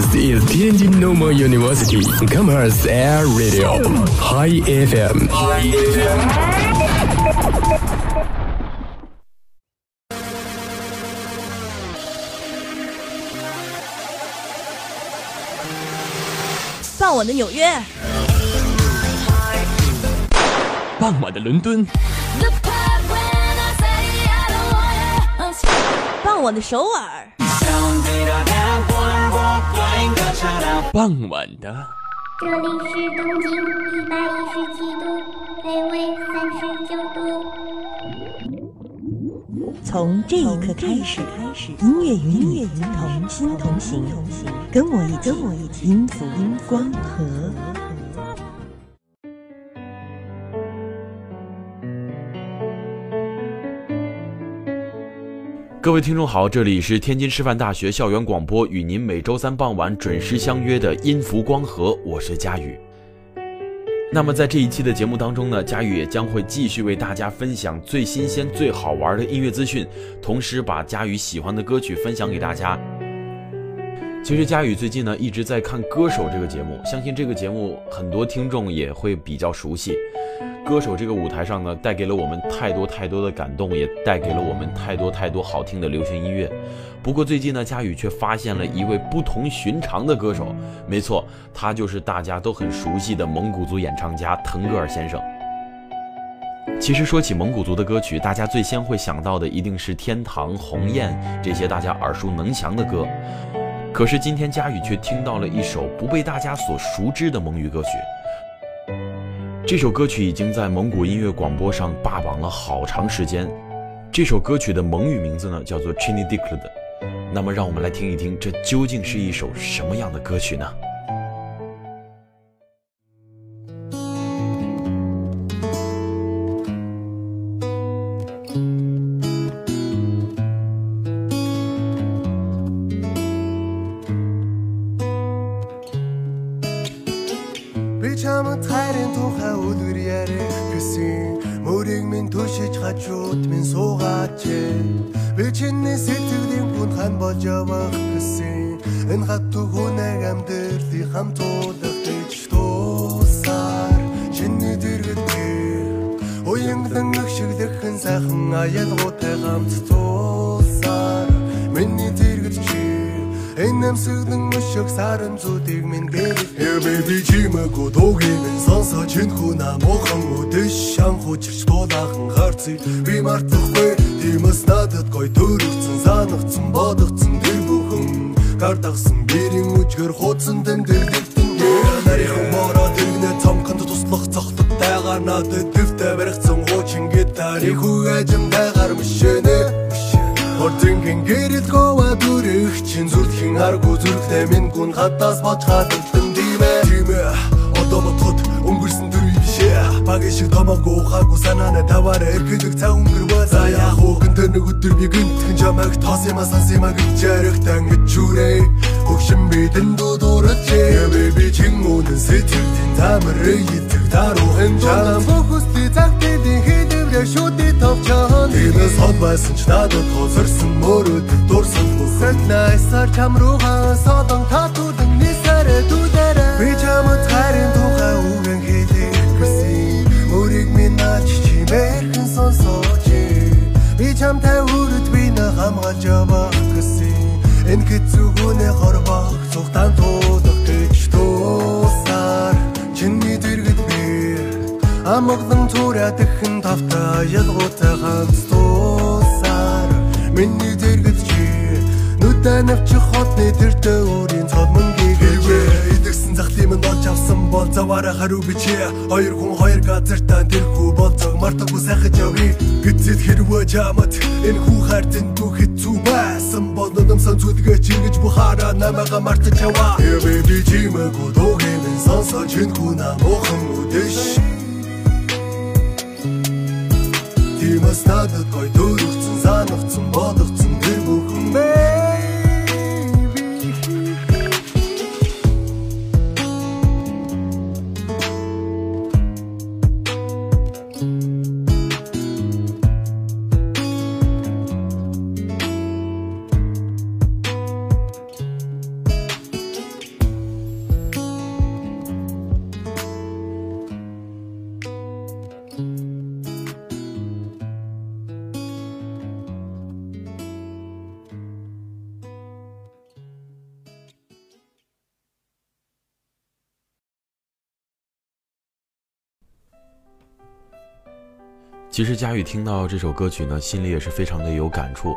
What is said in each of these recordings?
This is Tianjin Normal University Commerce Air Radio High FM。傍晚的纽约，傍晚的伦敦，傍晚的首尔，傍晚的这里是东经一百一十七度，北纬三十九度。从这一刻开始，开始音乐与你同心同行，跟我一起，跟我一起，音符光合。各位听众好，这里是天津师范大学校园广播，与您每周三傍晚准时相约的音符光合，我是佳宇。那么在这一期的节目当中呢，佳宇也将会继续为大家分享最新鲜、最好玩的音乐资讯，同时把佳宇喜欢的歌曲分享给大家。其实佳宇最近呢一直在看《歌手》这个节目，相信这个节目很多听众也会比较熟悉。歌手这个舞台上呢，带给了我们太多太多的感动，也带给了我们太多太多好听的流行音乐。不过最近呢，佳宇却发现了一位不同寻常的歌手，没错，他就是大家都很熟悉的蒙古族演唱家腾格尔先生。其实说起蒙古族的歌曲，大家最先会想到的一定是《天堂》《鸿雁》这些大家耳熟能详的歌。可是今天佳宇却听到了一首不被大家所熟知的蒙语歌曲。这首歌曲已经在蒙古音乐广播上霸榜了好长时间。这首歌曲的蒙语名字呢，叫做 Chini d i k l d。那么，让我们来听一听，这究竟是一首什么样的歌曲呢？харин зүтгийг минь гэрэл Хэвээ би чимээгүй дуугийн сонсоо чин хүнаа мохон үдэш шан хучирч дуулаахан харцыг би мартахгүй тиймээс надад гой төрөгцэн санагцэн бодогцэн тэр бүхэн гар дагсан бэрийн үжгэр хуудсан дэм дэвдэгтэн Нарийн мороо дэгнэ том конт туслах цохтод байгаар надад дэвтэй баригцэн хуучин гитар их үгэжэн байгаар мишэнэ Хортингийн гэрэл гоо дүрэх чин зүрх Миний аргу зүрхтэй минь гүн хатаас бочгаад үлдэн димэ Димэ одоо бодход өнгөрсөн дөрвий бишээ. Баг шиг томоогүй ухаагүй санаана таваараа эргэдэг цаг өнгөрвөө За яах вэ гэнтэр нэг өдөр би гинтгэн жамаг тоос юм асанс юм гэж ярихтан гэчүүрэй Хөвшин бидэн дуудуурч Яви би чин үнэн сэтгэл тин тамрыг итэг даруу хэмжээ Бохос би цаг дэдин хийдэг хийдвэрэ шүди товчон Тиймээс хол байсан ч надад хозорсон мөрөд дурсан бүхэн Найсаар чам руугаа содон татуудан нисарэ дүүдэрэ. Би чамд хайрын тухай үгэн хэлэх гэсэн. Мөрийг минь наач чимээрхэн сонсооч Би чамтай үрд би нэ хамгаалж явах гэсэн. Энэ хэцүүгүнэ хорвох цугтан туудах гэж Амглан цураадхэн тавтаа ялгуутай ганц туусаар Миний дэргэд чи нүдэн авчих хотны тэртэ өөрийн цодмонгийг хэвээ Идэгсэн захлын минь олж авсан бол заваараа хариу бичээ. Хоёр хүн хоёр газартаа тэрхүү болцог мартаггүй сайхаж явъя Гэцэд хэрвээ чамд энэ хүү хайртын бүх хэцүү байсан бол нөмсөн зүдгээ чингэж бухаараа намайга мартаж яваа Baby чимээгүү дуугийн минь сонсоо чинхүү намуухан үдэш надад гой дөрөвцөн санагцсан бодогцсон 其实佳宇听到这首歌曲呢，心里也是非常的有感触。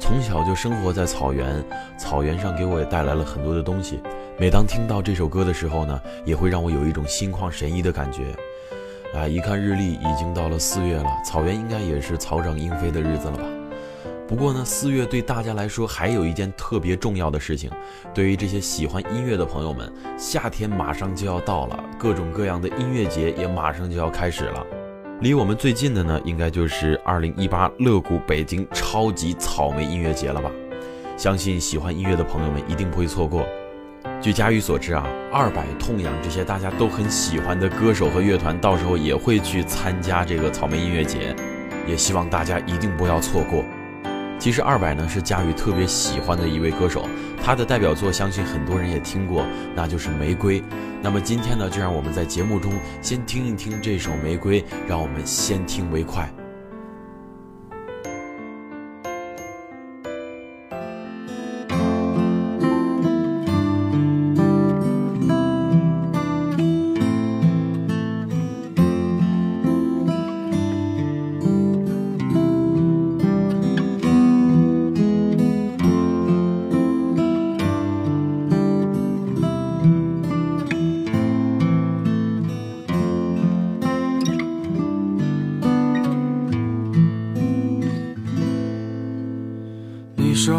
从小就生活在草原，草原上给我也带来了很多的东西。每当听到这首歌的时候呢，也会让我有一种心旷神怡的感觉。啊，一看日历，已经到了四月了，草原应该也是草长莺飞的日子了吧？不过呢，四月对大家来说还有一件特别重要的事情。对于这些喜欢音乐的朋友们，夏天马上就要到了，各种各样的音乐节也马上就要开始了。离我们最近的呢，应该就是二零一八乐谷北京超级草莓音乐节了吧？相信喜欢音乐的朋友们一定不会错过。据佳玉所知啊，二百、痛痒这些大家都很喜欢的歌手和乐团，到时候也会去参加这个草莓音乐节，也希望大家一定不要错过。其实二百呢是佳宇特别喜欢的一位歌手，他的代表作相信很多人也听过，那就是《玫瑰》。那么今天呢，就让我们在节目中先听一听这首《玫瑰》，让我们先听为快。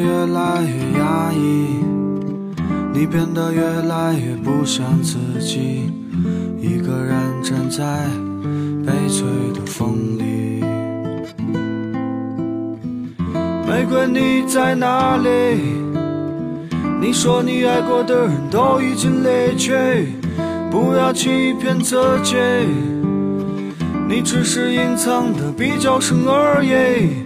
越来越压抑，你变得越来越不像自己，一个人站在悲催的风里。玫瑰，你在哪里？你说你爱过的人都已经离去，不要欺骗自己，你只是隐藏的比较深而已。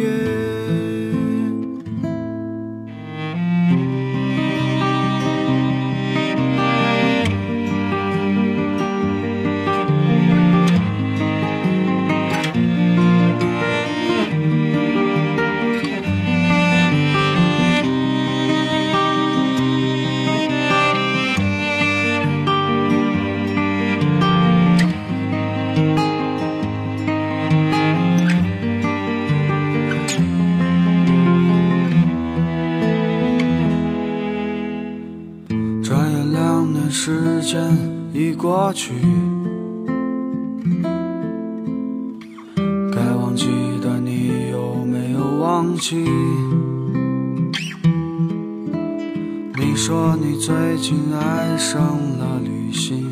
心，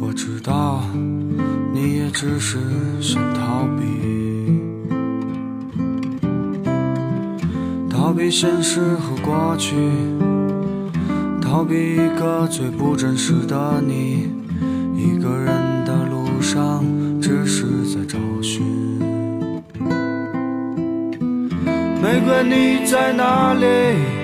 我知道你也只是想逃避。逃避现实和过去，逃避一个最不真实的你。一个人的路上，只是在找寻。玫瑰，你在哪里？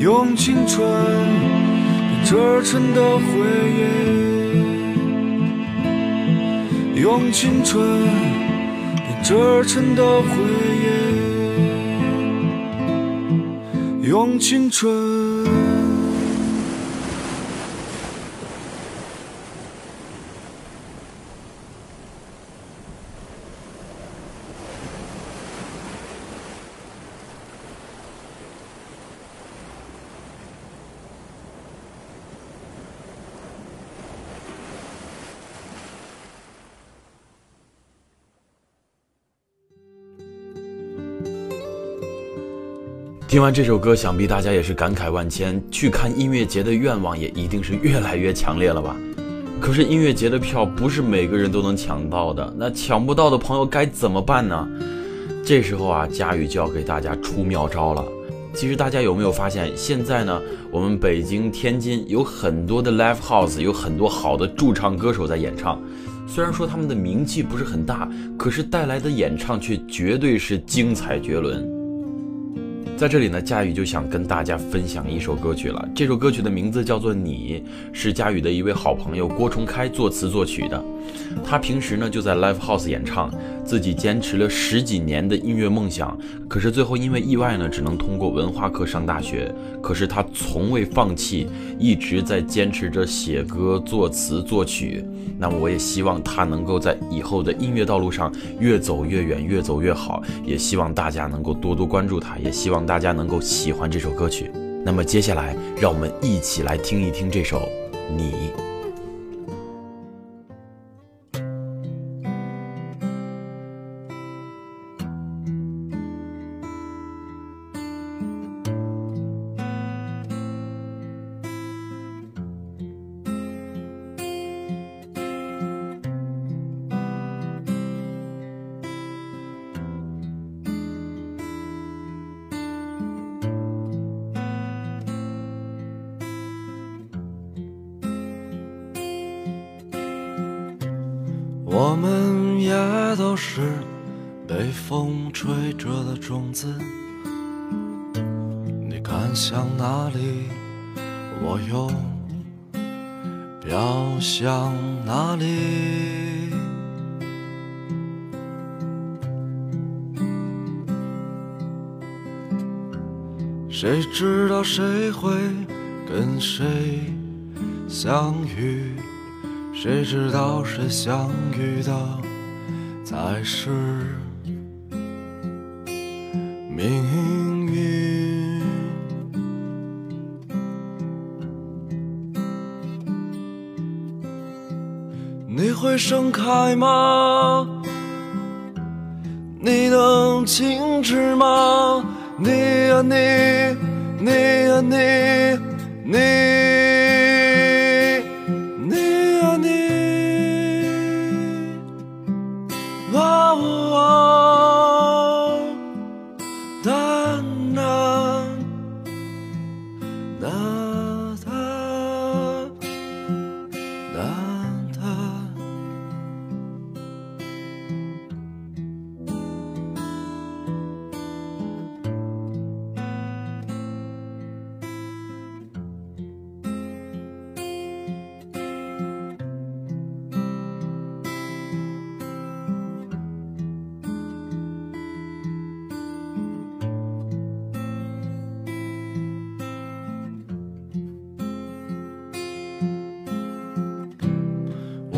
用青春编织成的回忆，用青春。编织成的回忆，用青春听完这首歌，想必大家也是感慨万千，去看音乐节的愿望也一定是越来越强烈了吧？可是音乐节的票不是每个人都能抢到的，那抢不到的朋友该怎么办呢？这时候啊，佳宇就要给大家出妙招了。其实大家有没有发现，现在呢，我们北京、天津有很多的 live house，有很多好的驻唱歌手在演唱。虽然说他们的名气不是很大，可是带来的演唱却绝对是精彩绝伦。在这里呢，佳宇就想跟大家分享一首歌曲了。这首歌曲的名字叫做《你》，是佳宇的一位好朋友郭崇开作词作曲的。他平时呢就在 live house 演唱，自己坚持了十几年的音乐梦想，可是最后因为意外呢，只能通过文化课上大学。可是他从未放弃，一直在坚持着写歌、作词、作曲。那么我也希望他能够在以后的音乐道路上越走越远，越走越好。也希望大家能够多多关注他，也希望大家能够喜欢这首歌曲。那么接下来，让我们一起来听一听这首《你》。看向哪里，我又飘向哪里。谁知道谁会跟谁相遇？谁知道谁相遇的才是盛开吗？你能静止吗？你啊你，你啊你，你。你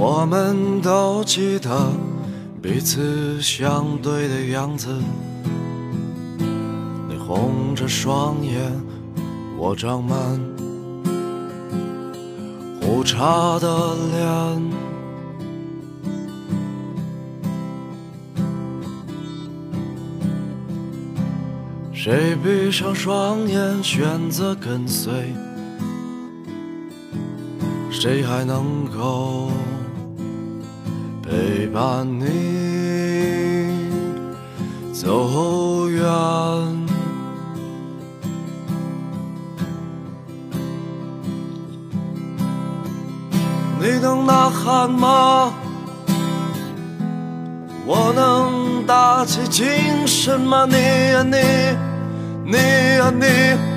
我们都记得彼此相对的样子，你红着双眼，我长满胡茬的脸。谁闭上双眼选择跟随？谁还能够陪伴你走远？你能呐喊吗？我能打起精神吗？你呀你，你呀你，你，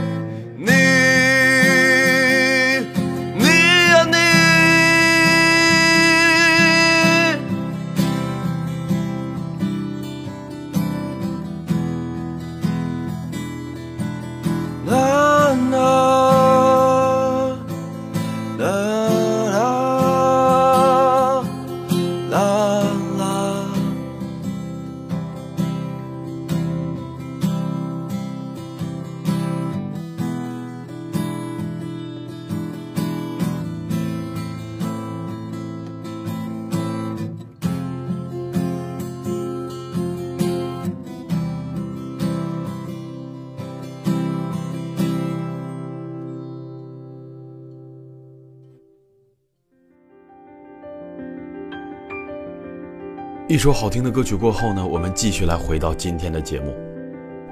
一首好听的歌曲过后呢，我们继续来回到今天的节目。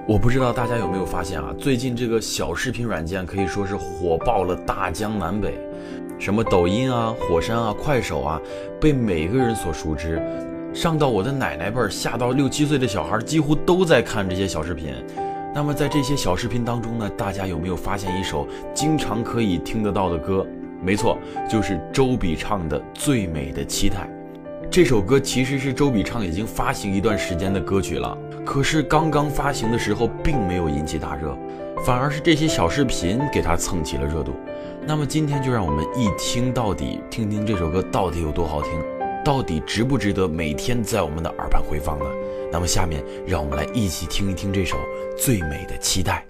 我不知道大家有没有发现啊，最近这个小视频软件可以说是火爆了大江南北，什么抖音啊、火山啊、快手啊，被每个人所熟知。上到我的奶奶辈儿，下到六七岁的小孩，几乎都在看这些小视频。那么在这些小视频当中呢，大家有没有发现一首经常可以听得到的歌？没错，就是周笔畅的《最美的期待》。这首歌其实是周笔畅已经发行一段时间的歌曲了，可是刚刚发行的时候并没有引起大热，反而是这些小视频给他蹭起了热度。那么今天就让我们一听到底，听听这首歌到底有多好听。到底值不值得每天在我们的耳畔回放呢？那么下面让我们来一起听一听这首《最美的期待》。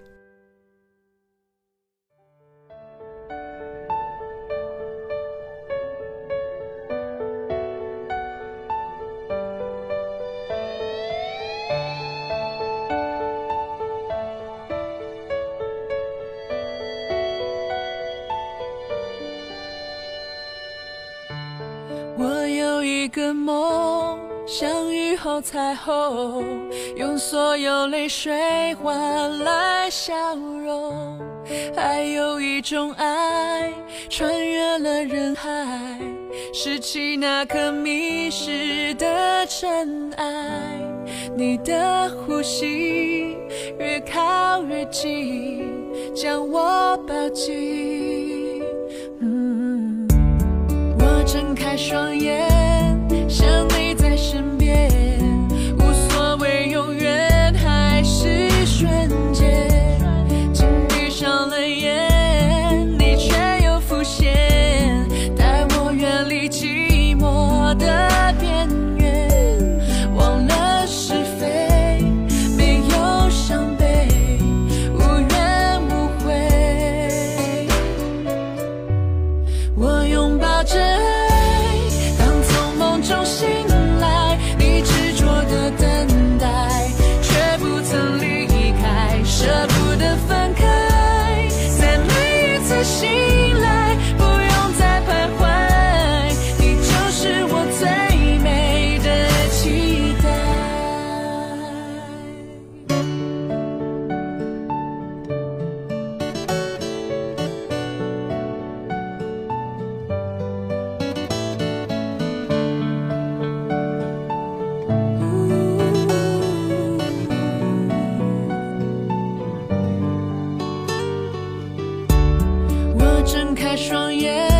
彩虹，用所有泪水换来笑容。还有一种爱，穿越了人海，拾起那颗迷失的尘埃。你的呼吸越靠越近，将我抱紧。嗯，我睁开双眼。想开双眼。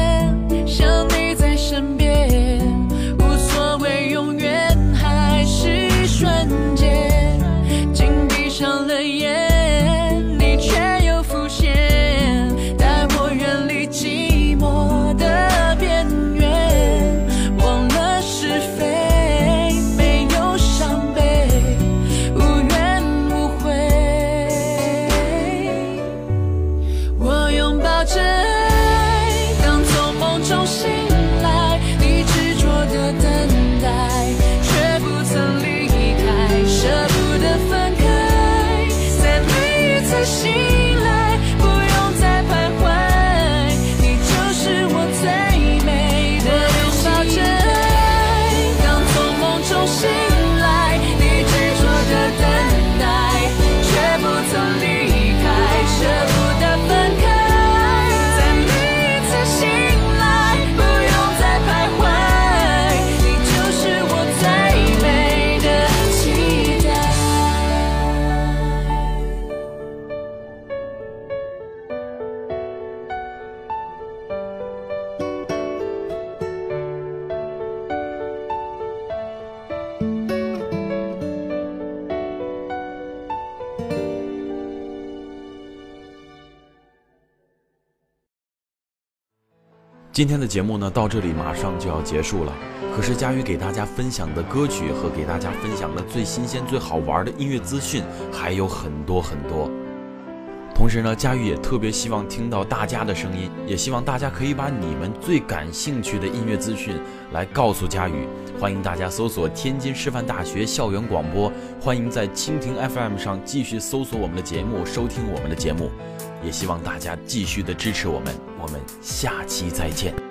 今天的节目呢，到这里马上就要结束了。可是佳宇给大家分享的歌曲和给大家分享的最新鲜、最好玩的音乐资讯还有很多很多。同时呢，佳宇也特别希望听到大家的声音，也希望大家可以把你们最感兴趣的音乐资讯来告诉佳宇。欢迎大家搜索天津师范大学校园广播，欢迎在蜻蜓 FM 上继续搜索我们的节目，收听我们的节目。也希望大家继续的支持我们，我们下期再见。